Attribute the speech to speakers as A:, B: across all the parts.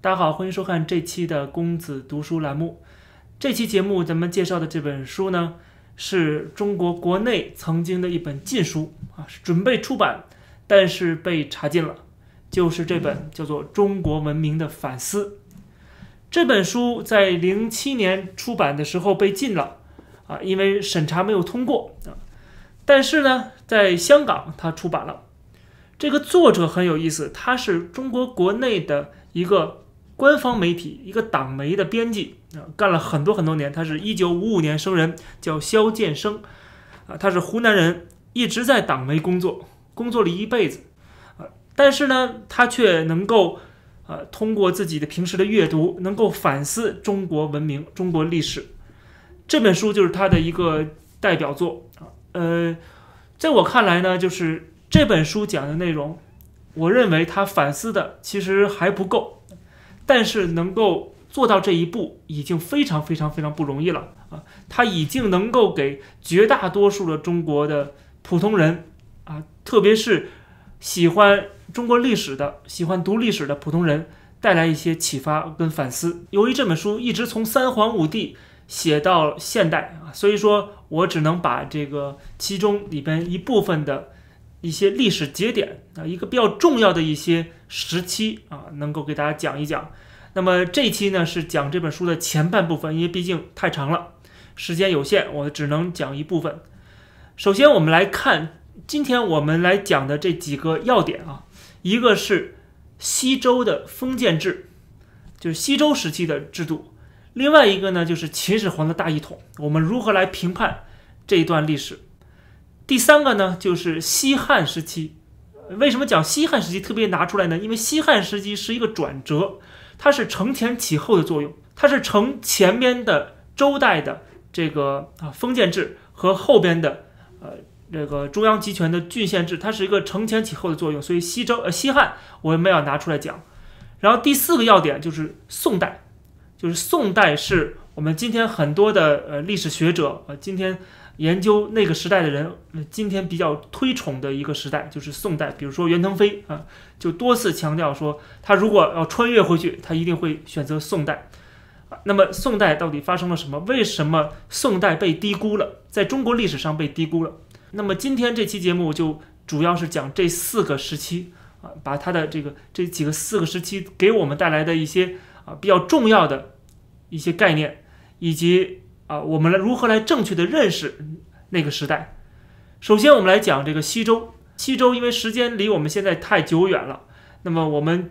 A: 大家好，欢迎收看这期的公子读书栏目。这期节目咱们介绍的这本书呢，是中国国内曾经的一本禁书啊，是准备出版，但是被查禁了，就是这本叫做《中国文明的反思》。这本书在零七年出版的时候被禁了啊，因为审查没有通过啊。但是呢，在香港它出版了。这个作者很有意思，他是中国国内的一个官方媒体一个党媒的编辑啊，干了很多很多年。他是一九五五年生人，叫肖建生啊，他是湖南人，一直在党媒工作，工作了一辈子啊。但是呢，他却能够呃通过自己的平时的阅读，能够反思中国文明、中国历史。这本书就是他的一个代表作啊。呃，在我看来呢，就是。这本书讲的内容，我认为他反思的其实还不够，但是能够做到这一步已经非常非常非常不容易了啊！他已经能够给绝大多数的中国的普通人啊，特别是喜欢中国历史的、喜欢读历史的普通人带来一些启发跟反思。由于这本书一直从三皇五帝写到现代啊，所以说我只能把这个其中里边一部分的。一些历史节点啊，一个比较重要的一些时期啊，能够给大家讲一讲。那么这一期呢是讲这本书的前半部分，因为毕竟太长了，时间有限，我只能讲一部分。首先，我们来看今天我们来讲的这几个要点啊，一个是西周的封建制，就是西周时期的制度；另外一个呢就是秦始皇的大一统，我们如何来评判这一段历史？第三个呢，就是西汉时期。为什么讲西汉时期特别拿出来呢？因为西汉时期是一个转折，它是承前启后的作用，它是承前面的周代的这个啊封建制和后边的呃这个中央集权的郡县制，它是一个承前启后的作用。所以西周呃西汉我们要拿出来讲。然后第四个要点就是宋代，就是宋代是我们今天很多的呃历史学者呃今天。研究那个时代的人，今天比较推崇的一个时代就是宋代。比如说袁腾飞啊，就多次强调说，他如果要穿越回去，他一定会选择宋代。啊那么宋代到底发生了什么？为什么宋代被低估了？在中国历史上被低估了？那么今天这期节目就主要是讲这四个时期啊，把它的这个这几个四个时期给我们带来的一些啊比较重要的一些概念，以及。啊，我们来如何来正确的认识那个时代？首先，我们来讲这个西周。西周因为时间离我们现在太久远了，那么我们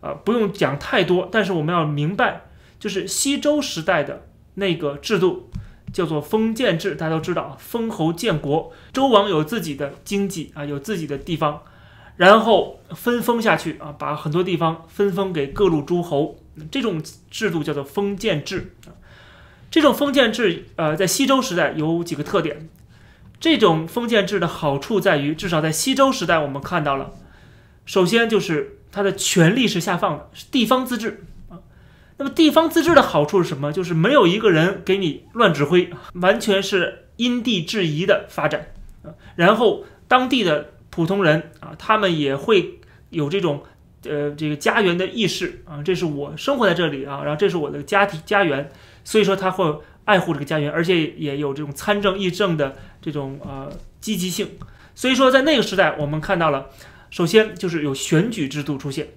A: 呃不用讲太多，但是我们要明白，就是西周时代的那个制度叫做封建制。大家都知道，封侯建国，周王有自己的经济啊，有自己的地方，然后分封下去啊，把很多地方分封给各路诸侯，这种制度叫做封建制啊。这种封建制，呃，在西周时代有几个特点。这种封建制的好处在于，至少在西周时代，我们看到了，首先就是它的权力是下放的，是地方自治啊。那么地方自治的好处是什么？就是没有一个人给你乱指挥，完全是因地制宜的发展啊。然后当地的普通人啊，他们也会有这种呃这个家园的意识啊，这是我生活在这里啊，然后这是我的家庭家园。所以说他会爱护这个家园，而且也有这种参政议政的这种呃积极性。所以说在那个时代，我们看到了，首先就是有选举制度出现，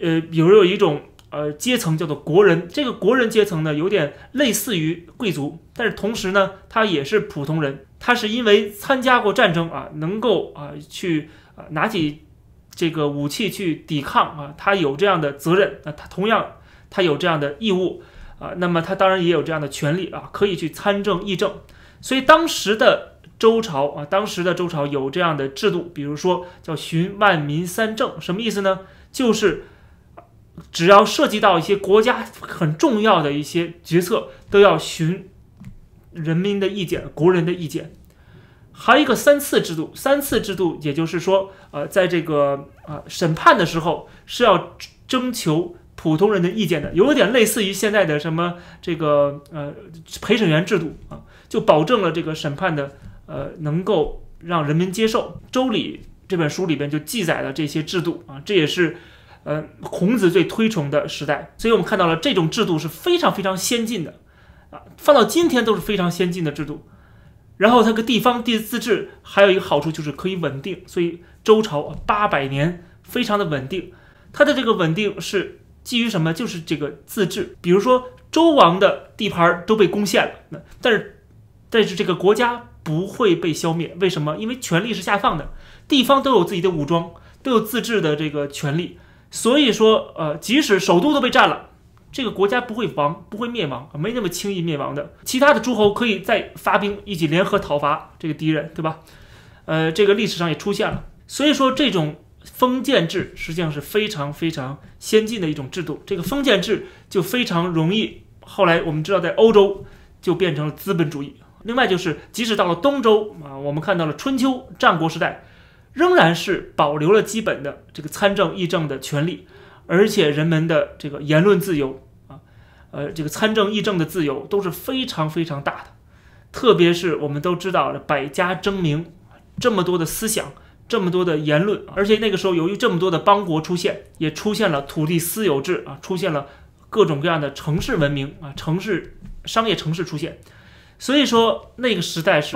A: 呃，比如有一种呃阶层叫做国人，这个国人阶层呢有点类似于贵族，但是同时呢他也是普通人，他是因为参加过战争啊，能够啊去啊拿起这个武器去抵抗啊，他有这样的责任，那他同样他有这样的义务。啊，那么他当然也有这样的权利啊，可以去参政议政。所以当时的周朝啊，当时的周朝有这样的制度，比如说叫循万民三政，什么意思呢？就是只要涉及到一些国家很重要的一些决策，都要循人民的意见、国人的意见。还有一个三次制度，三次制度也就是说，呃，在这个啊审判的时候是要征求。普通人的意见的，有点类似于现在的什么这个呃陪审员制度啊，就保证了这个审判的呃能够让人民接受。《周礼》这本书里边就记载了这些制度啊，这也是呃，孔子最推崇的时代。所以我们看到了这种制度是非常非常先进的，啊，放到今天都是非常先进的制度。然后它个地方地自治还有一个好处就是可以稳定，所以周朝八百年非常的稳定。它的这个稳定是基于什么？就是这个自治。比如说周王的地盘都被攻陷了，那但是但是这个国家不会被消灭，为什么？因为权力是下放的，地方都有自己的武装，都有自治的这个权利。所以说，呃，即使首都都被占了。这个国家不会亡，不会灭亡，没那么轻易灭亡的。其他的诸侯可以再发兵一起联合讨伐这个敌人，对吧？呃，这个历史上也出现了。所以说，这种封建制实际上是非常非常先进的一种制度。这个封建制就非常容易，后来我们知道，在欧洲就变成了资本主义。另外就是，即使到了东周啊，我们看到了春秋战国时代，仍然是保留了基本的这个参政议政的权利，而且人们的这个言论自由啊。呃，这个参政议政的自由都是非常非常大的，特别是我们都知道的百家争鸣，这么多的思想，这么多的言论，而且那个时候由于这么多的邦国出现，也出现了土地私有制啊，出现了各种各样的城市文明啊，城市商业城市出现，所以说那个时代是。